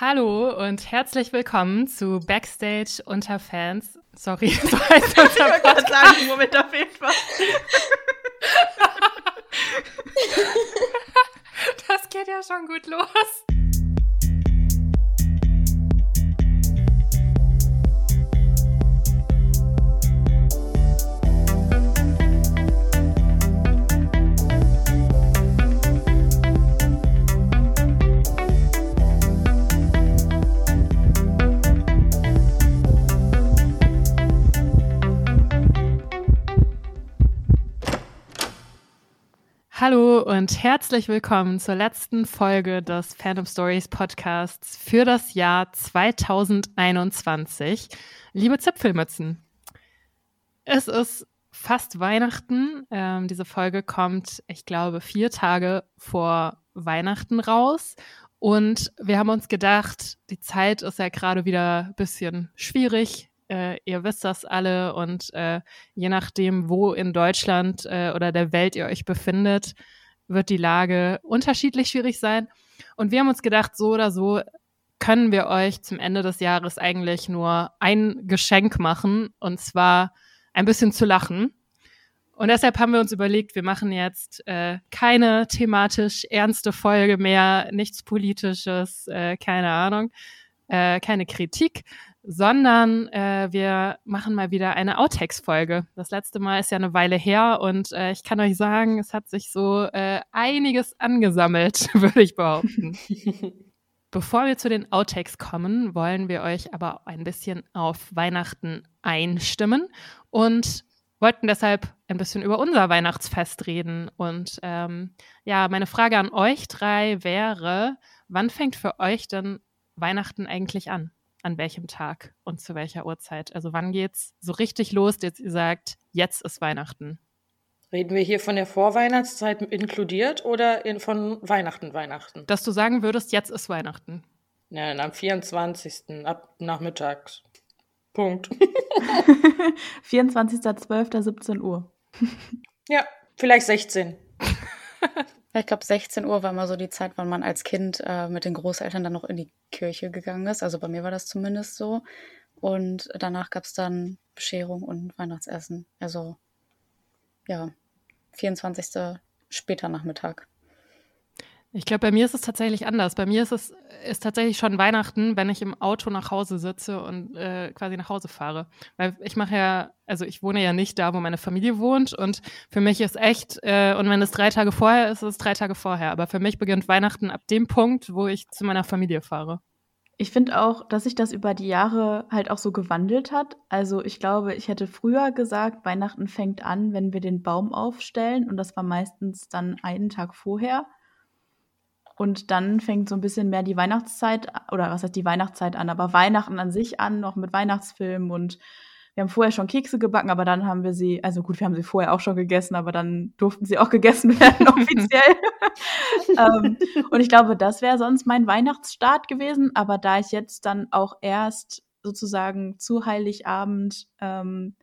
Hallo und herzlich willkommen zu Backstage unter Fans. Sorry, so heißt unser Podcast. sagen, Moment, da fehlt was. das geht ja schon gut los. Hallo und herzlich willkommen zur letzten Folge des Phantom Stories Podcasts für das Jahr 2021. Liebe Zipfelmützen, es ist fast Weihnachten. Ähm, diese Folge kommt, ich glaube, vier Tage vor Weihnachten raus. Und wir haben uns gedacht, die Zeit ist ja gerade wieder ein bisschen schwierig äh, ihr wisst das alle und äh, je nachdem, wo in Deutschland äh, oder der Welt ihr euch befindet, wird die Lage unterschiedlich schwierig sein. Und wir haben uns gedacht, so oder so können wir euch zum Ende des Jahres eigentlich nur ein Geschenk machen und zwar ein bisschen zu lachen. Und deshalb haben wir uns überlegt, wir machen jetzt äh, keine thematisch ernste Folge mehr, nichts Politisches, äh, keine Ahnung, äh, keine Kritik, sondern äh, wir machen mal wieder eine Outtakes-Folge. Das letzte Mal ist ja eine Weile her und äh, ich kann euch sagen, es hat sich so äh, einiges angesammelt, würde ich behaupten. Bevor wir zu den Outtakes kommen, wollen wir euch aber ein bisschen auf Weihnachten einstimmen und wollten deshalb ein bisschen über unser Weihnachtsfest reden. Und ähm, ja, meine Frage an euch drei wäre, wann fängt für euch denn Weihnachten eigentlich an? An welchem Tag und zu welcher Uhrzeit? Also wann geht's so richtig los, jetzt ihr sagt, jetzt ist Weihnachten? Reden wir hier von der Vorweihnachtszeit inkludiert oder in, von Weihnachten, Weihnachten? Dass du sagen würdest, jetzt ist Weihnachten. Nein, am 24. ab nachmittags. Punkt. 24.12.17 Uhr. ja, vielleicht 16. Ich glaube, 16 Uhr war immer so die Zeit, wann man als Kind äh, mit den Großeltern dann noch in die Kirche gegangen ist. Also bei mir war das zumindest so. Und danach gab es dann Bescherung und Weihnachtsessen. Also ja, 24. später Nachmittag. Ich glaube, bei mir ist es tatsächlich anders. Bei mir ist es ist tatsächlich schon Weihnachten, wenn ich im Auto nach Hause sitze und äh, quasi nach Hause fahre. Weil ich mache ja, also ich wohne ja nicht da, wo meine Familie wohnt. Und für mich ist echt, äh, und wenn es drei Tage vorher ist, ist es drei Tage vorher. Aber für mich beginnt Weihnachten ab dem Punkt, wo ich zu meiner Familie fahre. Ich finde auch, dass sich das über die Jahre halt auch so gewandelt hat. Also ich glaube, ich hätte früher gesagt, Weihnachten fängt an, wenn wir den Baum aufstellen. Und das war meistens dann einen Tag vorher. Und dann fängt so ein bisschen mehr die Weihnachtszeit, oder was heißt die Weihnachtszeit an, aber Weihnachten an sich an, noch mit Weihnachtsfilmen und wir haben vorher schon Kekse gebacken, aber dann haben wir sie, also gut, wir haben sie vorher auch schon gegessen, aber dann durften sie auch gegessen werden offiziell. ähm, und ich glaube, das wäre sonst mein Weihnachtsstart gewesen, aber da ich jetzt dann auch erst sozusagen zu Heiligabend ähm,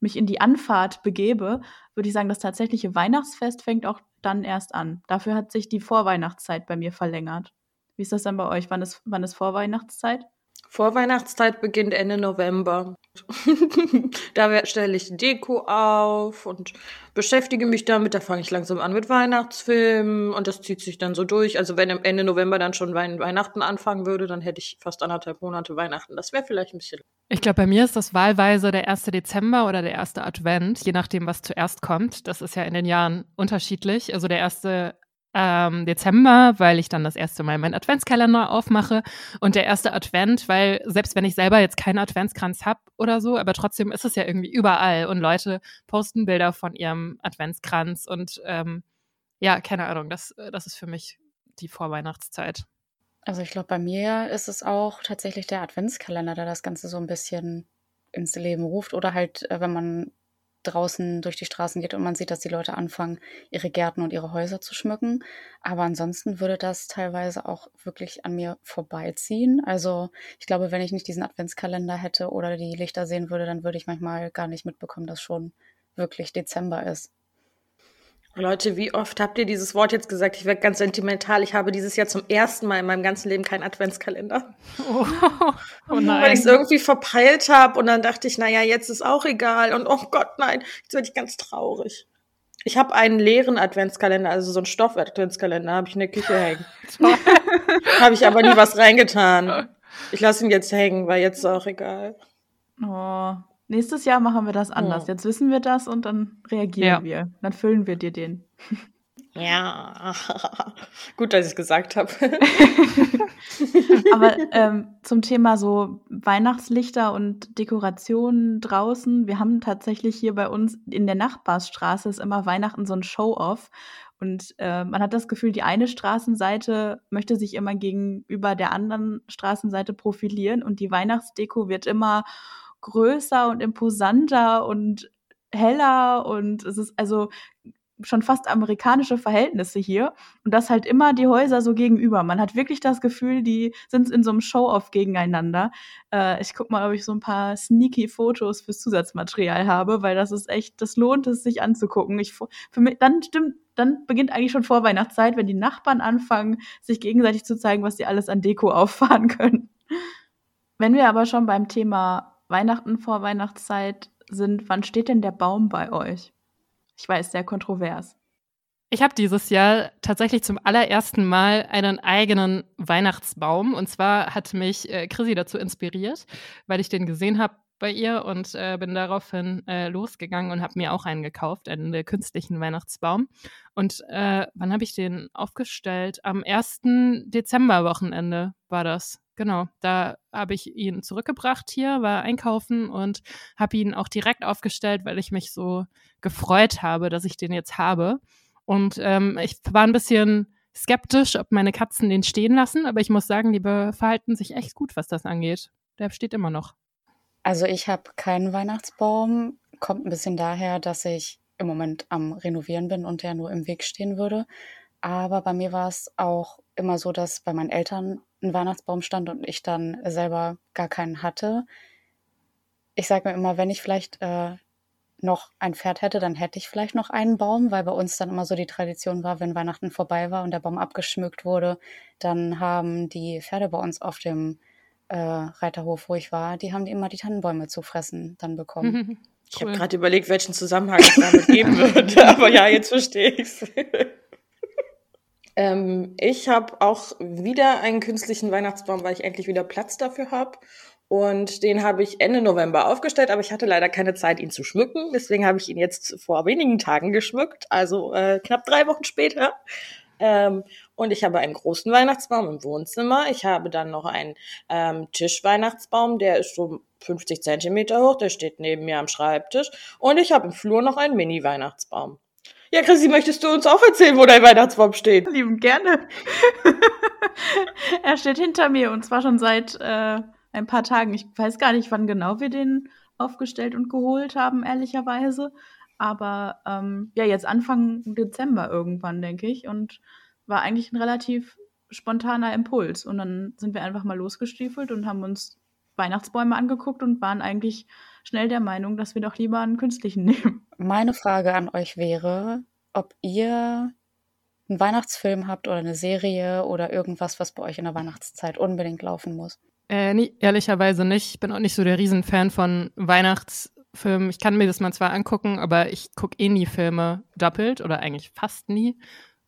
mich in die Anfahrt begebe, würde ich sagen, das tatsächliche Weihnachtsfest fängt auch dann erst an. Dafür hat sich die Vorweihnachtszeit bei mir verlängert. Wie ist das dann bei euch? Wann ist, wann ist Vorweihnachtszeit? Vorweihnachtszeit beginnt Ende November. da stelle ich Deko auf und beschäftige mich damit. Da fange ich langsam an mit Weihnachtsfilmen und das zieht sich dann so durch. Also wenn Ende November dann schon Weihnachten anfangen würde, dann hätte ich fast anderthalb Monate Weihnachten. Das wäre vielleicht ein bisschen. Ich glaube, bei mir ist das wahlweise der 1. Dezember oder der erste Advent, je nachdem, was zuerst kommt. Das ist ja in den Jahren unterschiedlich. Also der erste ähm, Dezember, weil ich dann das erste Mal meinen Adventskalender aufmache. Und der erste Advent, weil selbst wenn ich selber jetzt keinen Adventskranz habe oder so, aber trotzdem ist es ja irgendwie überall. Und Leute posten Bilder von ihrem Adventskranz und ähm, ja, keine Ahnung, das, das ist für mich die Vorweihnachtszeit. Also ich glaube, bei mir ist es auch tatsächlich der Adventskalender, der das Ganze so ein bisschen ins Leben ruft. Oder halt, äh, wenn man draußen durch die Straßen geht und man sieht, dass die Leute anfangen, ihre Gärten und ihre Häuser zu schmücken. Aber ansonsten würde das teilweise auch wirklich an mir vorbeiziehen. Also ich glaube, wenn ich nicht diesen Adventskalender hätte oder die Lichter sehen würde, dann würde ich manchmal gar nicht mitbekommen, dass schon wirklich Dezember ist. Leute, wie oft habt ihr dieses Wort jetzt gesagt? Ich werde ganz sentimental. Ich habe dieses Jahr zum ersten Mal in meinem ganzen Leben keinen Adventskalender. Oh, oh nein. Weil ich es irgendwie verpeilt habe und dann dachte ich, naja, jetzt ist auch egal. Und oh Gott, nein, jetzt werde ich ganz traurig. Ich habe einen leeren Adventskalender, also so einen Stoff-Adventskalender, habe ich in der Küche hängen. habe ich aber nie was reingetan. Ich lasse ihn jetzt hängen, weil jetzt ist auch egal. Oh, nächstes Jahr machen wir das anders. Oh. Jetzt wissen wir das und dann reagieren ja. wir. Dann füllen wir dir den. Ja, gut, dass ich es gesagt habe. Aber ähm, zum Thema so Weihnachtslichter und Dekorationen draußen, wir haben tatsächlich hier bei uns in der Nachbarsstraße ist immer Weihnachten so ein Show-off. Und äh, man hat das Gefühl, die eine Straßenseite möchte sich immer gegenüber der anderen Straßenseite profilieren und die Weihnachtsdeko wird immer größer und imposanter und heller und es ist also schon fast amerikanische Verhältnisse hier und das halt immer die Häuser so gegenüber. Man hat wirklich das Gefühl, die sind in so einem Show-off gegeneinander. Äh, ich guck mal, ob ich so ein paar sneaky Fotos fürs Zusatzmaterial habe, weil das ist echt, das lohnt es sich anzugucken. Ich, für mich, dann stimmt, dann beginnt eigentlich schon Vorweihnachtszeit, wenn die Nachbarn anfangen, sich gegenseitig zu zeigen, was sie alles an Deko auffahren können. Wenn wir aber schon beim Thema Weihnachten vor Weihnachtszeit sind, wann steht denn der Baum bei euch? Ich weiß, sehr kontrovers. Ich habe dieses Jahr tatsächlich zum allerersten Mal einen eigenen Weihnachtsbaum. Und zwar hat mich äh, Chrissy dazu inspiriert, weil ich den gesehen habe bei ihr und äh, bin daraufhin äh, losgegangen und habe mir auch einen gekauft, einen äh, künstlichen Weihnachtsbaum. Und äh, wann habe ich den aufgestellt? Am 1. Dezemberwochenende war das. Genau, da habe ich ihn zurückgebracht hier, war einkaufen und habe ihn auch direkt aufgestellt, weil ich mich so gefreut habe, dass ich den jetzt habe. Und ähm, ich war ein bisschen skeptisch, ob meine Katzen den stehen lassen, aber ich muss sagen, die verhalten sich echt gut, was das angeht. Der steht immer noch. Also ich habe keinen Weihnachtsbaum. Kommt ein bisschen daher, dass ich im Moment am Renovieren bin und der nur im Weg stehen würde. Aber bei mir war es auch immer so, dass bei meinen Eltern ein Weihnachtsbaum stand und ich dann selber gar keinen hatte. Ich sage mir immer, wenn ich vielleicht äh, noch ein Pferd hätte, dann hätte ich vielleicht noch einen Baum, weil bei uns dann immer so die Tradition war, wenn Weihnachten vorbei war und der Baum abgeschmückt wurde, dann haben die Pferde bei uns auf dem äh, Reiterhof, wo ich war, die haben die immer die Tannenbäume zu fressen dann bekommen. Ich cool. habe gerade überlegt, welchen Zusammenhang es damit geben würde, aber ja, jetzt verstehe ich's. Ähm, ich habe auch wieder einen künstlichen Weihnachtsbaum, weil ich endlich wieder Platz dafür habe. Und den habe ich Ende November aufgestellt, aber ich hatte leider keine Zeit, ihn zu schmücken. Deswegen habe ich ihn jetzt vor wenigen Tagen geschmückt, also äh, knapp drei Wochen später. Ähm, und ich habe einen großen Weihnachtsbaum im Wohnzimmer. Ich habe dann noch einen ähm, Tischweihnachtsbaum, der ist so 50 Zentimeter hoch, der steht neben mir am Schreibtisch. Und ich habe im Flur noch einen Mini-Weihnachtsbaum. Ja, Chrissy, möchtest du uns auch erzählen, wo dein Weihnachtsbaum steht? Lieben gerne. er steht hinter mir und zwar schon seit äh, ein paar Tagen. Ich weiß gar nicht, wann genau wir den aufgestellt und geholt haben, ehrlicherweise. Aber ähm, ja, jetzt Anfang Dezember irgendwann, denke ich. Und war eigentlich ein relativ spontaner Impuls. Und dann sind wir einfach mal losgestiefelt und haben uns Weihnachtsbäume angeguckt und waren eigentlich schnell der Meinung, dass wir doch lieber einen künstlichen nehmen. Meine Frage an euch wäre, ob ihr einen Weihnachtsfilm habt oder eine Serie oder irgendwas, was bei euch in der Weihnachtszeit unbedingt laufen muss. Äh, nee, ehrlicherweise nicht. Ich bin auch nicht so der Riesenfan von Weihnachtsfilmen. Ich kann mir das mal zwar angucken, aber ich gucke eh nie Filme doppelt oder eigentlich fast nie.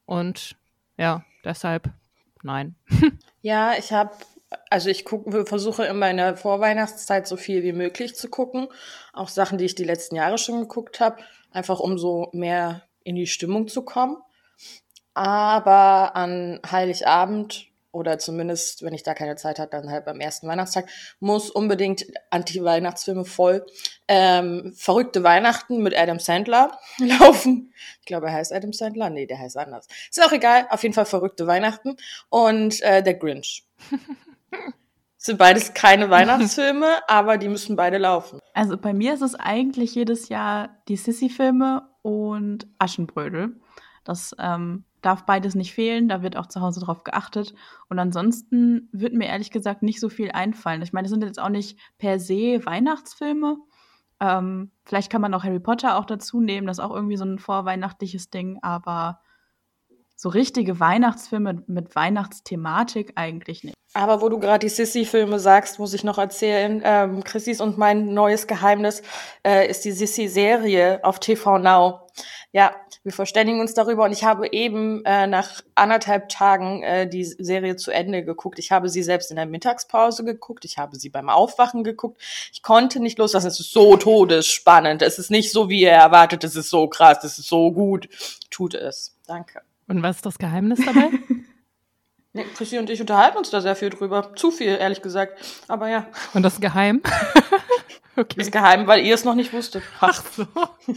Und ja, deshalb nein. ja, ich habe also ich gucke, versuche immer in der Vorweihnachtszeit so viel wie möglich zu gucken. Auch Sachen, die ich die letzten Jahre schon geguckt habe, einfach um so mehr in die Stimmung zu kommen. Aber an Heiligabend oder zumindest, wenn ich da keine Zeit habe, dann halt beim ersten Weihnachtstag, muss unbedingt Anti-Weihnachtsfilme voll ähm, Verrückte Weihnachten mit Adam Sandler laufen. Ich glaube, er heißt Adam Sandler. Nee, der heißt anders. Ist auch egal. Auf jeden Fall Verrückte Weihnachten. Und äh, der Grinch. Sind beides keine Weihnachtsfilme, aber die müssen beide laufen. Also bei mir ist es eigentlich jedes Jahr die Sissy-Filme und Aschenbrödel. Das ähm, darf beides nicht fehlen, da wird auch zu Hause drauf geachtet. Und ansonsten wird mir ehrlich gesagt nicht so viel einfallen. Ich meine, das sind jetzt auch nicht per se Weihnachtsfilme, Ähm, vielleicht kann man auch Harry Potter auch dazu nehmen, das ist auch irgendwie so ein vorweihnachtliches Ding, aber so richtige Weihnachtsfilme mit Weihnachtsthematik eigentlich nicht. Aber wo du gerade die Sissy-Filme sagst, muss ich noch erzählen. Ähm, Chrissys und mein neues Geheimnis äh, ist die Sissy-Serie auf TV Now. Ja, wir verständigen uns darüber und ich habe eben äh, nach anderthalb Tagen äh, die Serie zu Ende geguckt. Ich habe sie selbst in der Mittagspause geguckt, ich habe sie beim Aufwachen geguckt. Ich konnte nicht loslassen. Es ist so todesspannend. Es ist nicht so, wie ihr erwartet. Es ist so krass. Es ist so gut. Tut es. Danke. Und was ist das Geheimnis dabei? nee, Chrissy und ich unterhalten uns da sehr viel drüber. Zu viel, ehrlich gesagt. Aber ja. Und das geheim? okay. Das ist geheim, weil ihr es noch nicht wusstet. Ach so.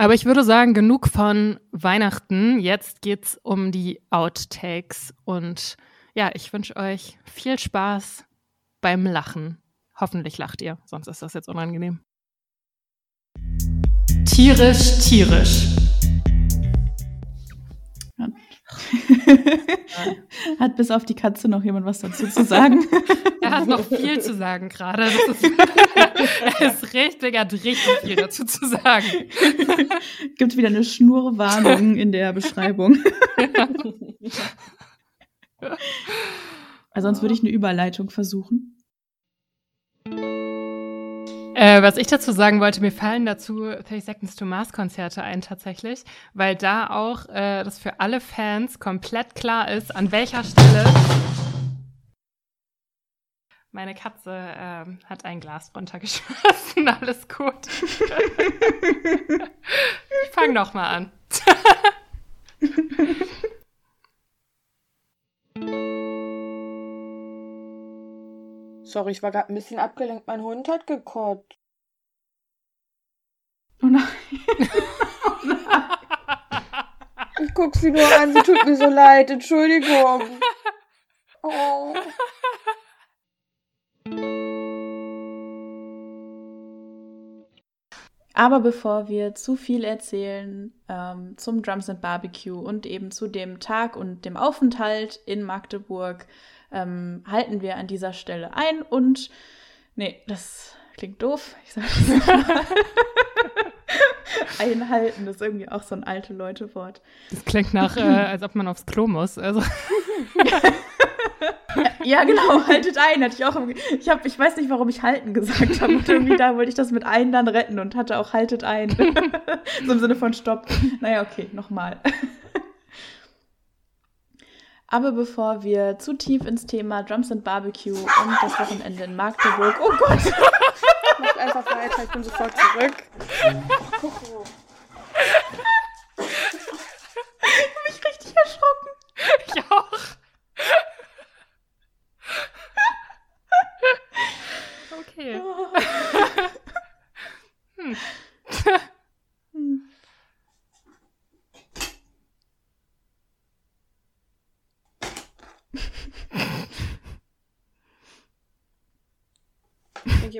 Aber ich würde sagen, genug von Weihnachten. Jetzt geht's um die Outtakes. Und ja, ich wünsche euch viel Spaß beim Lachen. Hoffentlich lacht ihr, sonst ist das jetzt unangenehm. Tierisch, tierisch. hat bis auf die Katze noch jemand was dazu zu sagen? er hat noch viel zu sagen gerade. er ist richtig, er hat richtig viel dazu zu sagen. Gibt wieder eine Schnurwarnung in der Beschreibung. also sonst würde ich eine Überleitung versuchen. Äh, was ich dazu sagen wollte, mir fallen dazu 30 Seconds to Mars Konzerte ein tatsächlich, weil da auch äh, das für alle Fans komplett klar ist, an welcher Stelle meine Katze äh, hat ein Glas runtergeschmissen. Alles gut. ich fange noch mal an. Sorry, ich war gerade ein bisschen abgelenkt. Mein Hund hat gekotzt. Oh nein. oh nein. Ich guck sie nur an, sie tut mir so leid. Entschuldigung. Oh. Aber bevor wir zu viel erzählen ähm, zum Drums and Barbecue und eben zu dem Tag und dem Aufenthalt in Magdeburg, ähm, halten wir an dieser Stelle ein und nee, das klingt doof. Ich sage das mal. Einhalten ist irgendwie auch so ein alte Leute-Wort. Das klingt nach, äh, als ob man aufs Klo muss. Also. ja, genau, haltet ein, hatte ich auch. Ich, hab, ich weiß nicht, warum ich halten gesagt habe. Und irgendwie da wollte ich das mit ein dann retten und hatte auch haltet ein. so im Sinne von Stopp. Naja, okay, nochmal. Aber bevor wir zu tief ins Thema Drums and Barbecue und das Wochenende in Magdeburg. Oh Gott! Mach einfach weiter, ich bin sofort zurück. ich habe mich richtig erschrocken. Ich auch. Okay. hm.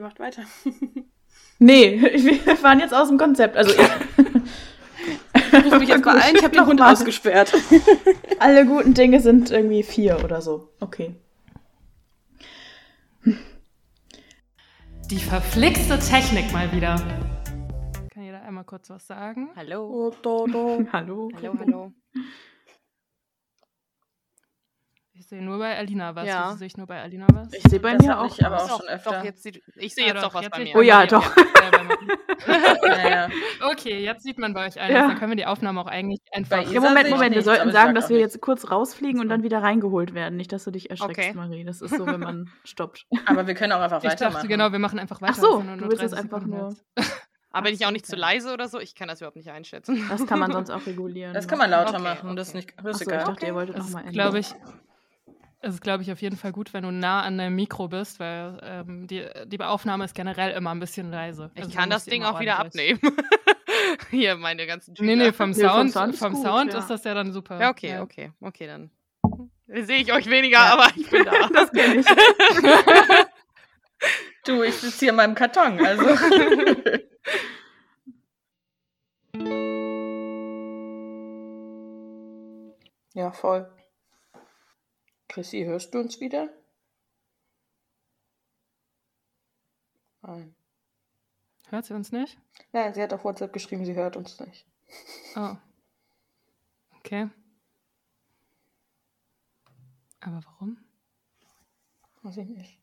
Ihr macht weiter. nee, wir fahren jetzt aus dem Konzept. Also ich. ich muss mich jetzt beeilen, ich habe den Hund ausgesperrt. Alle guten Dinge sind irgendwie vier oder so. Okay. Die verflixte Technik mal wieder. Kann jeder einmal kurz was sagen? Hallo. hallo. Hallo, hallo. Ich sehe nur bei Alina was. Ja. Sehe ich nur bei Alina was? Ich sehe bei das mir auch. Ich aber was. auch schon öfter. Doch, jetzt sieht, ich sehe Ah, jetzt doch, doch was jetzt bei mir. Oh ja, Ja, doch. ja, ja. Okay, jetzt sieht man bei euch alles. Ja. Dann können wir die Aufnahme auch eigentlich einfach. Ja, Moment, ich Moment. Wir sollten ich sagen, sag dass wir jetzt kurz rausfliegen und dann wieder reingeholt werden. Nicht, dass du dich erschreckst, Okay. Marie. Das ist so, wenn man stoppt. Aber wir können auch einfach Ich weitermachen. dachte, genau, wir machen einfach weiter. Ach so, du willst 30 es einfach nur-. Aber bin ich auch nicht Okay. zu leise oder so? Ich kann das überhaupt nicht einschätzen. Das kann man sonst auch regulieren. Das kann man lauter Okay, machen. Das ist okay. nicht das ist ich egal. dachte, ihr wolltet nochmal ändern. glaube ich, es ist, glaube ich, auf jeden Fall gut, wenn du nah an deinem Mikro bist, weil ähm, die, die Aufnahme ist generell immer ein bisschen leise. Ich Also kann das Ding auch wieder abnehmen. Hier, meine ganzen Nee, nee, vom Nee, vom Sound, Sound vom ist Sound, gut, ja. ist das ja dann super. Ja, okay, Ja. okay, okay, dann sehe ich euch weniger, aber ich bin da. Das kenne ich. Du, ich sitze hier in meinem Karton, also. ja, voll. Chrissy, hörst du uns wieder? Nein. Hört sie uns nicht? Nein, sie hat auf WhatsApp geschrieben, sie hört uns nicht. Oh. Okay. Aber warum? Weiß ich nicht.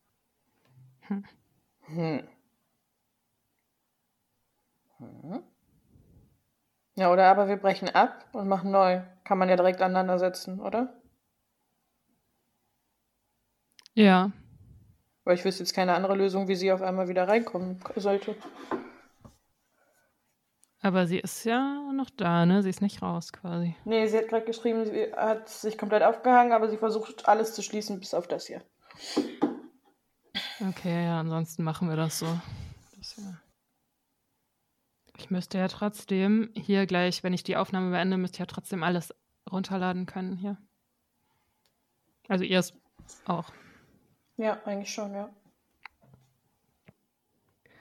Hm. Hm. Hm. Ja, oder aber wir brechen ab und machen neu. Kann man ja direkt aneinander setzen, oder? Ja. Weil ich wüsste jetzt keine andere Lösung, wie sie auf einmal wieder reinkommen sollte. Aber sie ist ja noch da, ne? Sie ist nicht raus quasi. Nee, sie hat gerade geschrieben, sie hat sich komplett aufgehangen, aber sie versucht alles zu schließen, bis auf das hier. Okay, ja, ansonsten machen wir das so. Das ja. Ich müsste ja trotzdem hier gleich, wenn ich die Aufnahme beende, müsste ich ja trotzdem alles runterladen können hier. Also ihr es auch. Ja, eigentlich schon, ja.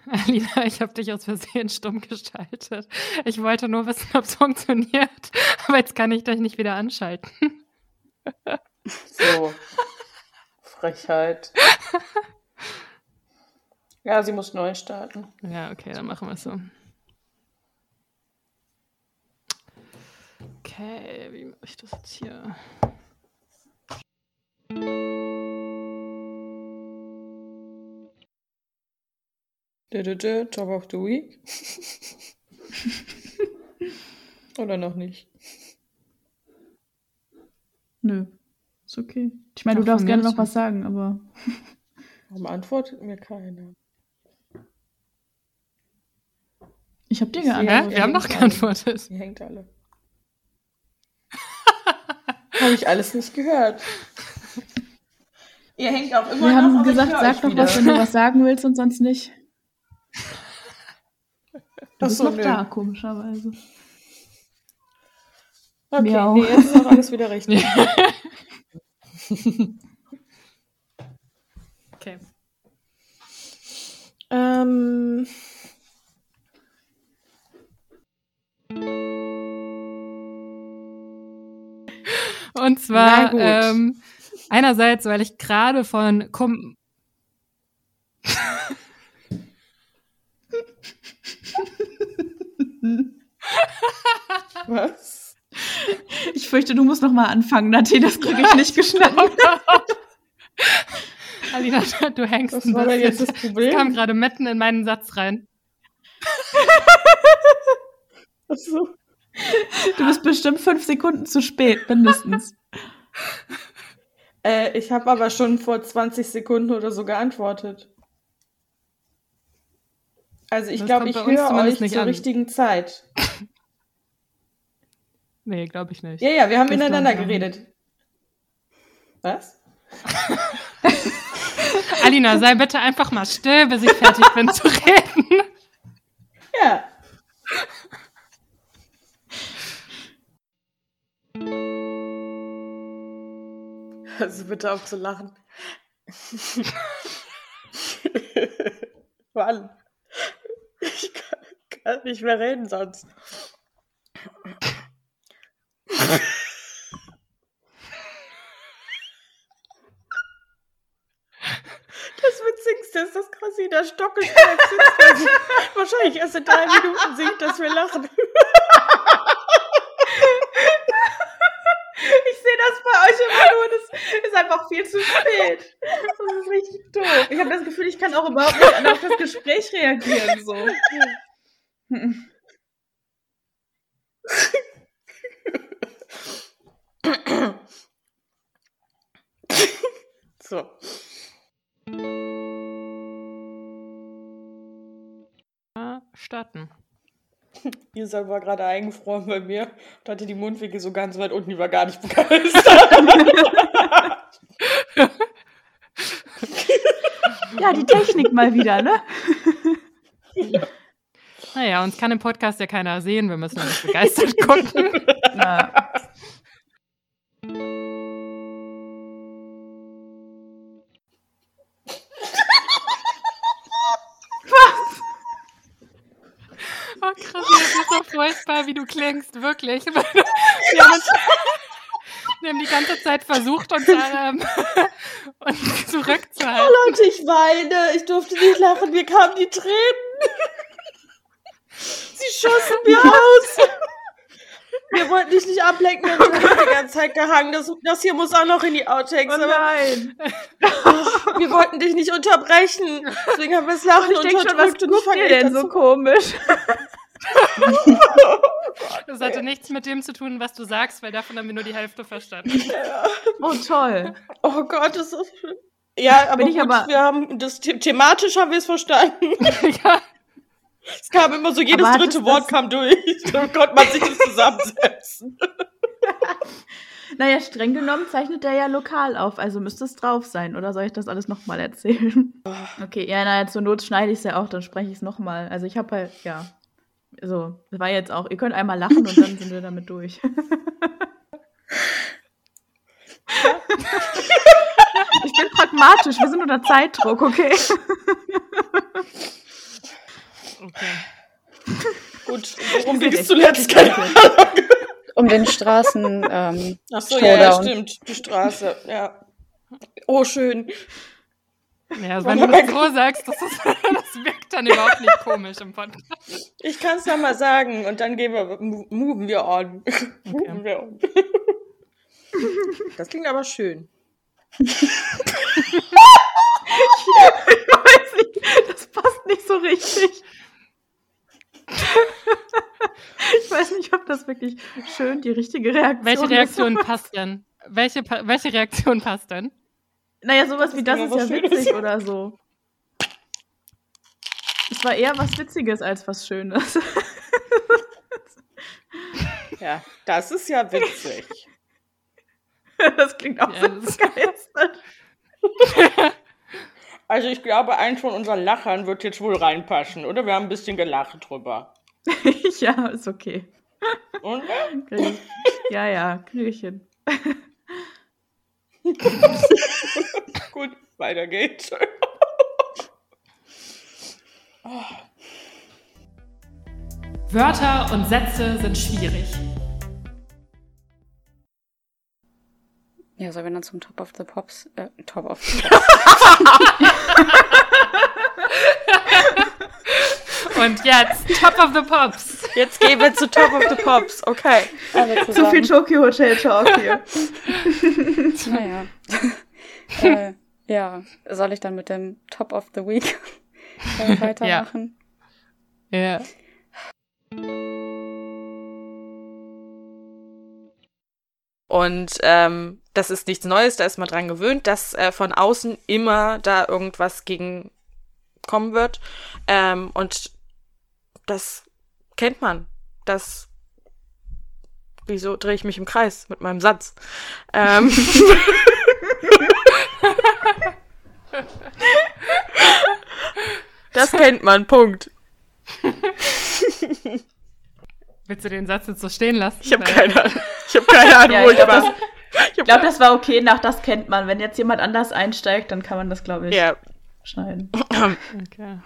Alina, ich habe dich aus Versehen stumm gestaltet. Ich wollte nur wissen, ob es funktioniert. Aber jetzt kann ich dich nicht wieder anschalten. So. Frechheit. Ja, sie muss neu starten. Ja, okay, dann machen wir es so. Okay, wie mache ich das jetzt hier? Talk of the Week. Oder noch nicht? Nö. Ist okay. Ich meine, du Ach, darfst gerne noch was sagen, aber Warum antwortet mir keiner? ich habe dir Ja, geantwortet. wir haben noch geantwortet. Ihr hängt alle. Habe ich alles nicht gehört. Ihr hängt auch immer Wir noch, haben aber ich gesagt, sag doch was, wenn du was sagen willst und sonst nicht. Bist so, noch nö. da, komischerweise. Okay, Miau. nee, jetzt ist auch alles wieder richtig. Okay. ähm, Und zwar ähm, einerseits, weil ich gerade von Kom was? Ich fürchte, du musst noch mal anfangen, Nati, das kriege ich nicht geschnitten. Alina, du hängst Was ein war denn jetzt bisschen. das Das kam Problem? gerade mitten in meinen Satz rein. Ach so. Du bist bestimmt fünf Sekunden zu spät, mindestens. Äh, ich habe aber schon vor 20 Sekunden oder so geantwortet. Also ich glaube, ich höre euch nicht zur an. richtigen Zeit. Nee, glaube ich nicht. Ja, ja, wir haben Das miteinander geredet. Was? Alina, sei bitte einfach mal still, bis ich fertig bin zu reden. Ja. Also bitte auf zu lachen. Mann. Ich kann, kann nicht mehr reden sonst. Das Witzigste ist, dass stockesteif sitzt. weil sie Wahrscheinlich erst in drei Minuten singt, dass wir lachen. Ich sehe das bei nur, das ist einfach viel zu spät. Das ist richtig doof. Ich habe das Gefühl, ich kann auch überhaupt nicht auf das Gespräch reagieren. So. So. Starten. Isa war gerade eingefroren bei mir und hatte die Mundwinkel so ganz weit unten, die war gar nicht begeistert. Ja, die Technik mal wieder, ne? Naja, uns kann im Podcast ja keiner sehen. Wir müssen ja nicht begeistert gucken. Ja. Oh krass, furchtbar, wie du klingst, wirklich. Wir haben, uns, wir haben die ganze Zeit versucht, uns, ähm, uns zurückzuhalten. Leute, ich weine. Ich durfte nicht lachen. Mir kamen die Tränen. Sie schossen mir aus. Wir wollten dich nicht ablenken, wir haben die ganze Zeit gehangen. Das, das hier muss auch noch in die Outtakes. Oh aber nein. wir wollten dich nicht unterbrechen. Deswegen haben wir das Lachen Ich denke schon, was unterdrückt guckt ihr denn so komisch? Das hatte nichts mit dem zu tun, was du sagst, weil davon haben wir nur die Hälfte verstanden. Oh, toll. Oh Gott, das ist schön. Ja, aber, Bin ich gut, aber- wir haben das the thematisch haben wir es verstanden. ja. Es kam immer so jedes Aber dritte Wort kam durch. Dann konnte man sich das zusammensetzen. Naja, streng genommen zeichnet er ja lokal auf, also müsste es drauf sein. Oder soll ich das alles nochmal erzählen? Okay, ja, na, zur Not schneide ich es ja auch, dann spreche ich es nochmal. Also ich habe halt, ja. So, das war jetzt auch, ihr könnt einmal lachen und dann sind wir damit durch. ich bin pragmatisch, wir sind unter Zeitdruck, okay? Okay. Gut, worum ging es zuletzt? Keine Ahnung. Um den Straßen. Ähm, Ach so, ja, ja, stimmt. Die Straße, ja. Oh, schön. Ja, also wenn du das so sagst, das, ist, das wirkt dann überhaupt nicht komisch im Podcast. Ich kann es ja mal sagen und dann gehen wir, mo- moven wir on. Moven wir on. Das klingt aber schön. Ich weiß nicht, das passt nicht so richtig. Ich weiß nicht, ob das wirklich schön die richtige Reaktion Welche ist. Reaktion passt denn? Welche, welche Reaktion passt denn? Naja, sowas wie das ist ja Schönes. witzig oder so. Es war eher was Witziges als was Schönes. Ja, das ist ja witzig. Das klingt auch Ja, so das- begeistert. Also ich glaube, eins von unseren Lachern wird jetzt wohl reinpassen, oder? Wir haben ein bisschen gelacht drüber. ja, ist okay. Und? Ja, ja, hin. Gut, weiter geht's. Wörter und Sätze sind schwierig. ja, sollen wir dann zum Top of the Pops? Äh, Top of the Pops. Und jetzt Top of the Pops. Jetzt gehen wir zu Top of the Pops. Okay. Zu viel. Tokyo Hotel Talk hier. Naja. äh, ja, soll ich dann mit dem Top of the Week äh, weitermachen? Ja. Und ähm, das ist nichts Neues, da ist man dran gewöhnt, dass äh, von außen immer da irgendwas gegen kommen wird. Ähm, und das kennt man. Das. Wieso drehe ich mich im Kreis mit meinem Satz? Ähm, das kennt man, Punkt. Willst du den Satz jetzt so stehen lassen? Ich habe keine Ahnung. Ich habe keine Ahnung, Ja, wo ich glaub, war. Ich glaube, das war okay. Nach das kennt man. Wenn jetzt jemand anders einsteigt, dann kann man das, glaube ich, Ja, schneiden. Okay.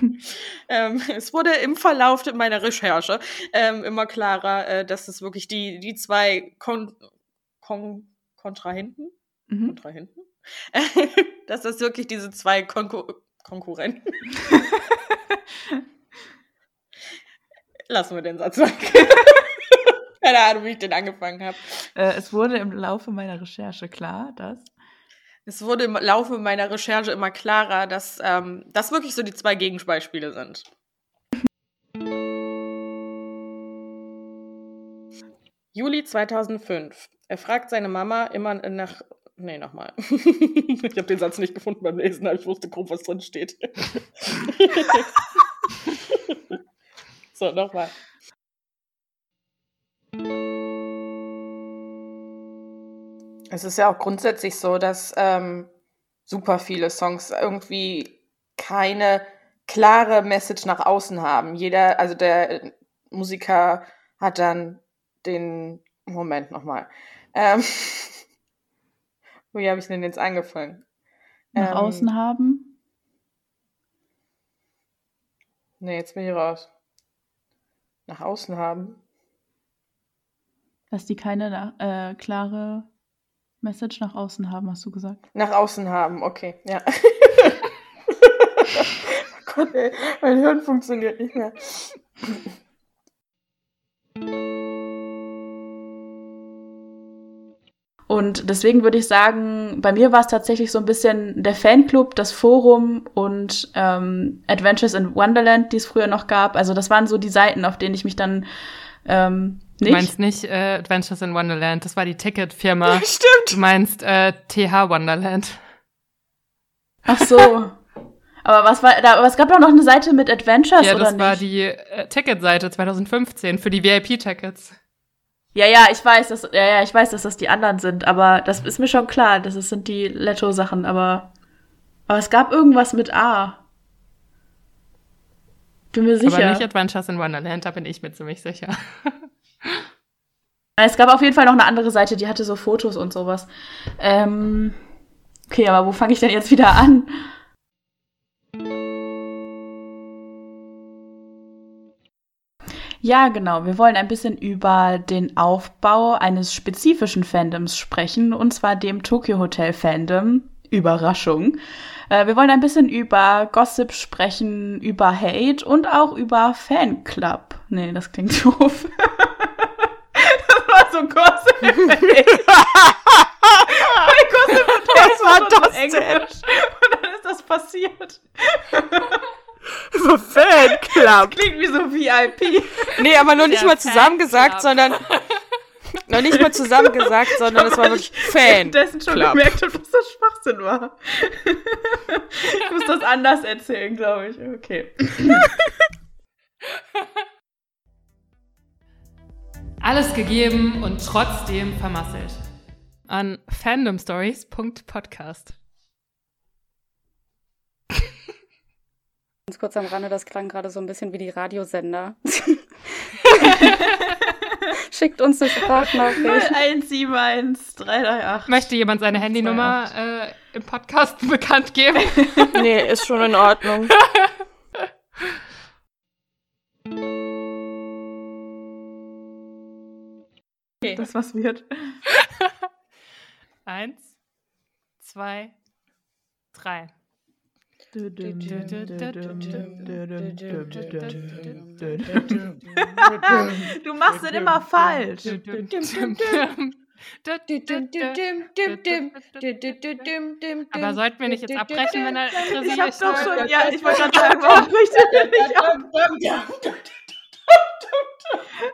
Ähm, es wurde im Verlauf meiner Recherche ähm, immer klarer, äh, dass es wirklich die, die zwei Kon Kon Kontrahenten, Mhm. Kontrahenten, dass das wirklich diese zwei Konkur Konkurrenten. Lassen wir den Satz weg. Keine Ahnung, wie ich den angefangen habe. Äh, es wurde im Laufe meiner Recherche klar, dass. Es wurde im Laufe meiner Recherche immer klarer, dass ähm, das wirklich so die zwei Gegenbeispiele sind. Juli 2005. Er fragt seine Mama immer nach. Nee, nochmal. ich habe den Satz nicht gefunden beim Lesen, aber ich wusste grob, was drin steht. so, nochmal. Es ist ja auch grundsätzlich so, dass ähm, super viele Songs irgendwie keine klare Message nach außen haben. Jeder, also der Musiker hat dann den Moment nochmal. Ähm, wie habe ich denn jetzt angefangen? Nach Ähm, außen haben. Nee, jetzt bin ich raus. Nach außen haben. Dass die keine äh, klare Message nach außen haben, hast du gesagt. Nach außen haben, okay, ja. Gott, ey, mein Hirn funktioniert nicht mehr. Und deswegen würde ich sagen, bei mir war es tatsächlich so ein bisschen der Fanclub, das Forum und ähm, Adventures in Wonderland, die es früher noch gab. Also das waren so die Seiten, auf denen ich mich dann ähm, Du nicht. meinst nicht äh, Adventures in Wonderland, das war die Ticketfirma. Stimmt. Du meinst äh, TH Wonderland. Ach so. Aber was war da? Aber es gab doch noch eine Seite mit Adventures ja, oder das nicht? war die äh, Ticketseite 2015 für die VIP-Tickets. Ja, ja, ich weiß, dass, ja, ja, ich weiß, dass das die anderen sind, aber das ist mir schon klar, dass es sind die Letto-Sachen, aber, aber es gab irgendwas mit A. Bin mir sicher. Aber nicht Adventures in Wonderland, da bin ich mir ziemlich sicher. Es gab auf jeden Fall noch eine andere Seite, die hatte so Fotos und sowas. Ähm, okay, aber wo fange ich denn jetzt wieder an? Ja, genau. Wir wollen ein bisschen über den Aufbau eines spezifischen Fandoms sprechen, und zwar dem Tokyo Hotel Fandom. Überraschung. Äh, wir wollen ein bisschen über Gossip sprechen, über Hate und auch über Fanclub. Nee, das klingt doof. Das war so Gossip. Gossip Was war das Englisch. denn? Und dann ist das passiert. So Fanclub. Klingt wie so VIP. Nee, aber nur nicht Der mal zusammengesagt, sondern. noch nicht mal zusammengesagt, sondern es war wirklich Fan. Dessen schon Club. gemerkt habe, dass das Schwachsinn war. ich muss das anders erzählen, glaube ich. Okay. Alles gegeben und trotzdem vermasselt. An fandomstories.podcast. Ganz kurz am Rande, das klang gerade so ein bisschen wie die Radiosender. Schickt uns eine Sprachnachricht. 0171 338. Möchte jemand seine Handynummer äh, im Podcast bekannt geben? Nee, ist schon in Ordnung. Das was wird. Eins, zwei, drei. Du machst es immer falsch. Aber sollten wir nicht jetzt abbrechen, wenn er Ich hab doch schon, ja, ich wollte gerade sagen, warum bricht er denn nicht ab?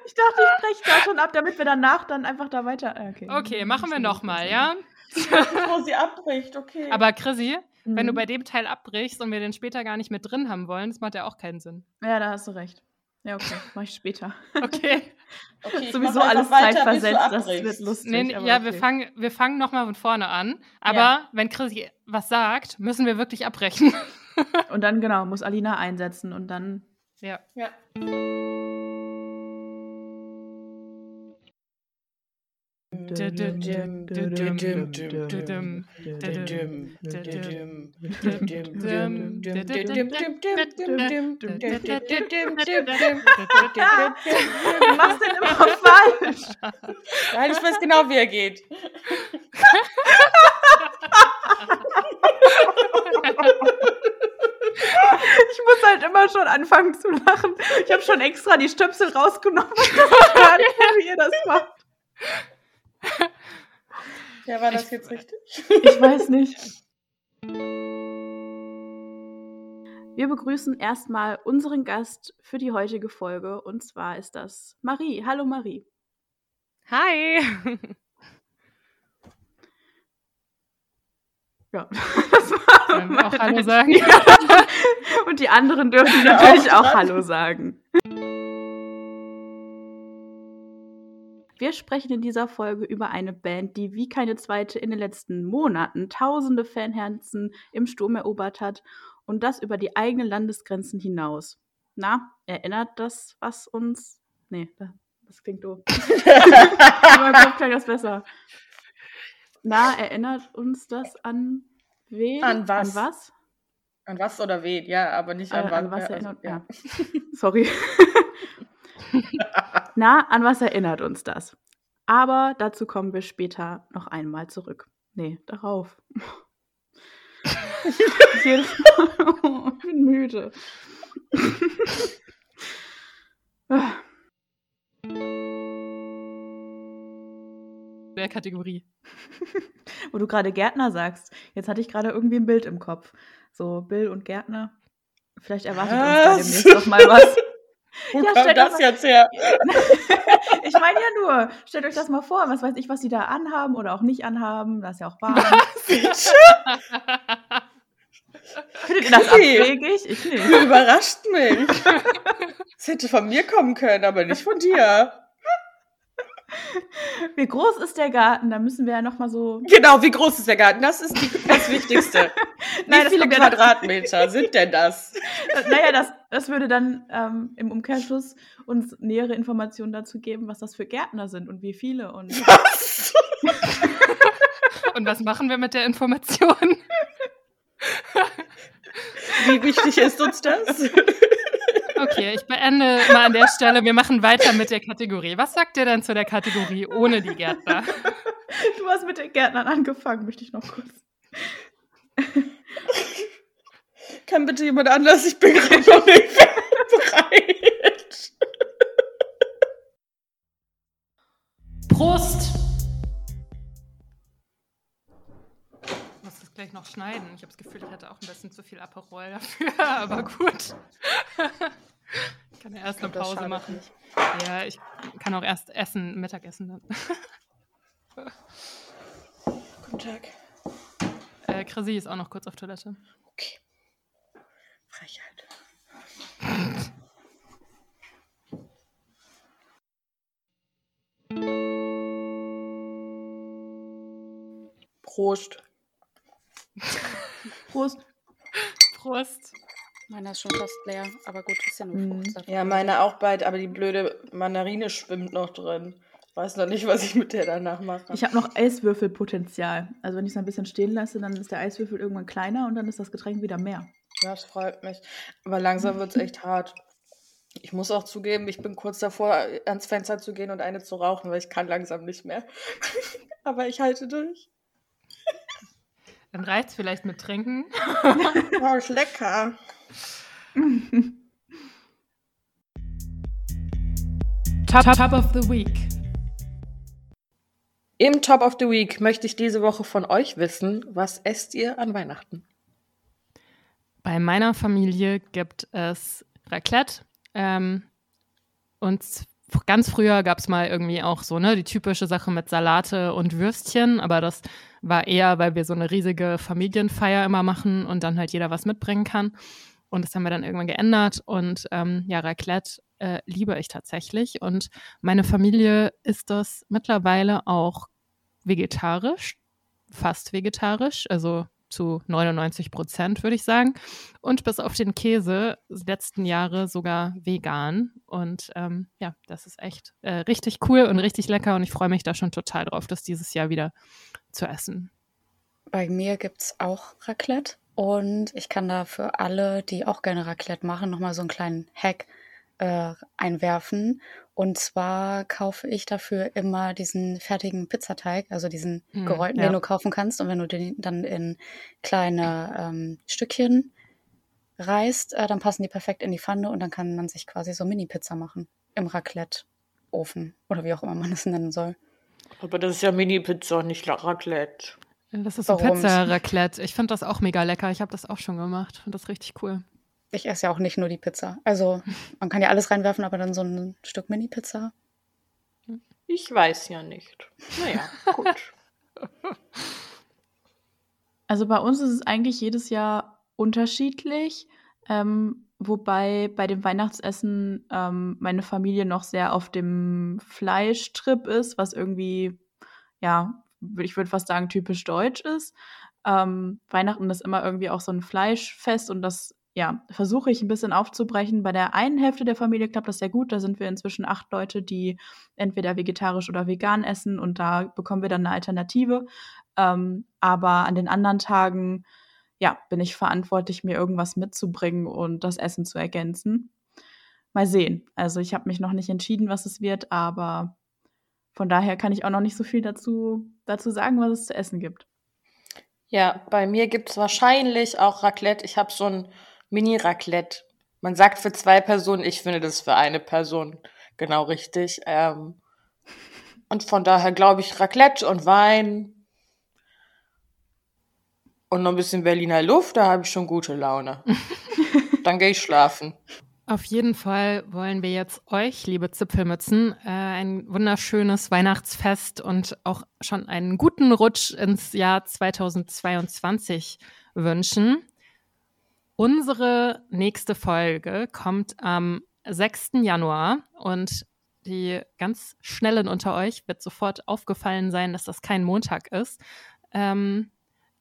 Ich dachte, ich breche da schon ab, damit wir danach dann einfach da weiter. äh, Okay, Okay, machen wir nochmal, ja? Wo sie abbricht, okay. Aber Chrissy, wenn du Mhm. bei dem Teil abbrichst und wir den später gar nicht mit drin haben wollen, das macht ja auch keinen Sinn. Ja, da hast du recht. Ja, okay, mach ich später. Okay. okay, Sowieso alles zeitversetzt, das wird lustig. Nee, ja, okay. wir fangen, wir fangen nochmal von vorne an. Aber Ja. wenn Chrissy was sagt, müssen wir wirklich abbrechen. Und dann, genau, muss Alina einsetzen und dann. ja. Ja. Machst den immer falsch. Nein, ich weiß genau, wie er geht. Ich muss halt immer schon anfangen zu lachen. Ich habe schon extra die Stöpsel rausgenommen, wie ihr das macht. Ja, war das jetzt richtig? Ich weiß nicht. Wir begrüßen erstmal unseren Gast für die heutige Folge und zwar ist das Marie. Hallo Marie. Hi. Ja, das war wir auch Hallo sagen? Und die anderen dürfen natürlich auch Hallo sagen. Wir sprechen in dieser Folge über eine Band, die wie keine zweite in den letzten Monaten tausende Fanherzen im Sturm erobert hat und das über die eigenen Landesgrenzen hinaus. Na, erinnert das, was uns. Nee, da- das klingt doof. Meinem Kopf klingt das besser. Na, erinnert uns das an wen? An was? An was? An was oder wen? Ja, aber nicht an, An, wa- an was ja, also, erinnert ja. ja. Sorry. Na, an was erinnert uns das? Aber dazu kommen wir später noch einmal zurück. Nee, darauf. Jedes Mal. Oh, ich bin müde. Der Kategorie. Wo du gerade Gärtner sagst. Jetzt hatte ich gerade irgendwie ein Bild im Kopf. So Bill und Gärtner. Vielleicht erwartet uns da demnächst noch mal was. Wo Ja, stellt das euch- jetzt her? ich meine ja nur, stellt euch das mal vor, was weiß ich, was die da anhaben oder auch nicht anhaben. Das ist ja auch warm. Findet ihr das abwegig? Ich nicht. Du überrascht mich. Es hätte von mir kommen können, aber nicht von dir. Wie groß ist der Garten? Da müssen wir ja noch mal so. Genau, wie groß ist der Garten? Das ist die, das Wichtigste. Nein, wie viele Quadratmeter sind denn das? Naja, das, das würde dann ähm, im Umkehrschluss uns nähere Informationen dazu geben, was das für Gärtner sind und wie viele. Und Was? Und was machen wir mit der Information? Wie wichtig ist uns das? Okay, ich beende mal an der Stelle. Wir machen weiter mit der Kategorie. Was sagt ihr denn zu der Kategorie ohne die Gärtner? du hast mit den Gärtnern angefangen, möchte ich noch kurz. Kann bitte jemand anders? Ich bin gerade noch nicht bereit. Prost! Ich muss das gleich noch schneiden. Ich habe das Gefühl, ich hatte auch ein bisschen zu viel Aperol dafür, aber gut. Ich kann ja erst eine Pause machen. nicht. Ja, ich kann auch erst essen, Mittagessen dann. Guten Tag. Äh, Chrissy ist auch noch kurz auf Toilette. Okay. Frechheit. Prost. Prost. Prost! Meiner ist schon fast leer, aber gut, ist ja nur Mhm. Fruchtsaft. Ja, meine auch bald, aber die blöde Mandarine schwimmt noch drin. Weiß noch nicht, was ich mit der danach mache. Ich habe noch Eiswürfelpotenzial. Also wenn ich es ein bisschen stehen lasse, dann ist der Eiswürfel irgendwann kleiner und dann ist das Getränk wieder mehr. Das freut mich. Aber langsam wird es echt hart. Ich muss auch zugeben, ich bin kurz davor, ans Fenster zu gehen und eine zu rauchen, weil ich kann langsam nicht mehr. Aber ich halte durch. Dann reicht's vielleicht mit Trinken. Oh, ist lecker. Top, Top of the Week. Im Top of the Week möchte ich diese Woche von euch wissen, was esst ihr an Weihnachten? Bei meiner Familie gibt es Raclette. Ähm, und ganz früher gab es mal irgendwie auch so, ne, die typische Sache mit Salate und Würstchen, aber das war eher, weil wir so eine riesige Familienfeier immer machen und dann halt jeder was mitbringen kann. Und das haben wir dann irgendwann geändert. Und ähm, ja, Raclette äh, liebe ich tatsächlich. Und meine Familie ist das mittlerweile auch vegetarisch, fast vegetarisch, also zu 99 Prozent, würde ich sagen. Und bis auf den Käse letzten Jahre sogar vegan. Und ähm, ja, das ist echt äh, richtig cool und richtig lecker. Und ich freue mich da schon total drauf, das dieses Jahr wieder zu essen. Bei mir gibt es auch Raclette und ich kann da für alle, die auch gerne Raclette machen, nochmal so einen kleinen Hack äh, einwerfen. Und zwar kaufe ich dafür immer diesen fertigen Pizzateig, also diesen Hm, gerollten, ja. den du kaufen kannst. Und wenn du den dann in kleine ähm, Stückchen reißt, äh, dann passen die perfekt in die Pfanne und dann kann man sich quasi so Mini-Pizza machen im Raclette-Ofen oder wie auch immer man es nennen soll. Aber das ist ja Mini-Pizza, nicht Raclette. Das ist so? Pizza-Raclette. Ich finde das auch mega lecker. Ich habe das auch schon gemacht. Finde das richtig cool. Ich esse ja auch nicht nur die Pizza. Also man kann ja alles reinwerfen, aber dann so ein Stück Mini-Pizza. Ich weiß ja nicht. Naja, gut. Also bei uns ist es eigentlich jedes Jahr unterschiedlich, ähm, wobei bei dem Weihnachtsessen ähm, meine Familie noch sehr auf dem Fleischtrip ist, was irgendwie, ja, ich würde fast sagen, typisch deutsch ist. Ähm, Weihnachten ist immer irgendwie auch so ein Fleischfest und das, ja, versuche ich ein bisschen aufzubrechen. Bei der einen Hälfte der Familie klappt das sehr gut. Da sind wir inzwischen acht Leute, die entweder vegetarisch oder vegan essen und da bekommen wir dann eine Alternative. Ähm, aber an den anderen Tagen, ja, bin ich verantwortlich, mir irgendwas mitzubringen und das Essen zu ergänzen. Mal sehen. Also ich habe mich noch nicht entschieden, was es wird, aber von daher kann ich auch noch nicht so viel dazu, dazu sagen, was es zu essen gibt. Ja, bei mir gibt's wahrscheinlich auch Raclette. Ich habe so ein Mini-Raclette. Man sagt für zwei Personen, ich finde das für eine Person genau richtig. Ähm, und von daher glaube ich Raclette und Wein und noch ein bisschen Berliner Luft, da habe ich schon gute Laune. Dann gehe ich schlafen. Auf jeden Fall wollen wir jetzt euch, liebe Zipfelmützen, äh, ein wunderschönes Weihnachtsfest und auch schon einen guten Rutsch ins Jahr 2022 wünschen. Unsere nächste Folge kommt am 6. Januar und die ganz Schnellen unter euch wird sofort aufgefallen sein, dass das kein Montag ist. Ähm,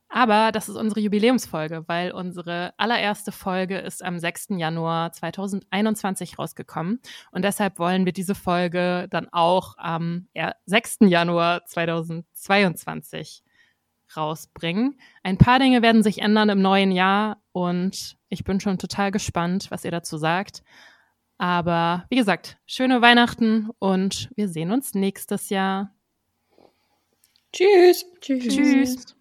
aber das ist unsere Jubiläumsfolge, weil unsere allererste Folge ist am 6. Januar 2021 rausgekommen. Und deshalb wollen wir diese Folge dann auch am 6. Januar 2022 rausbringen. Ein paar Dinge werden sich ändern im neuen Jahr und ich bin schon total gespannt, was ihr dazu sagt. Aber wie gesagt, schöne Weihnachten und wir sehen uns nächstes Jahr. Tschüss. Tschüss. Tschüss.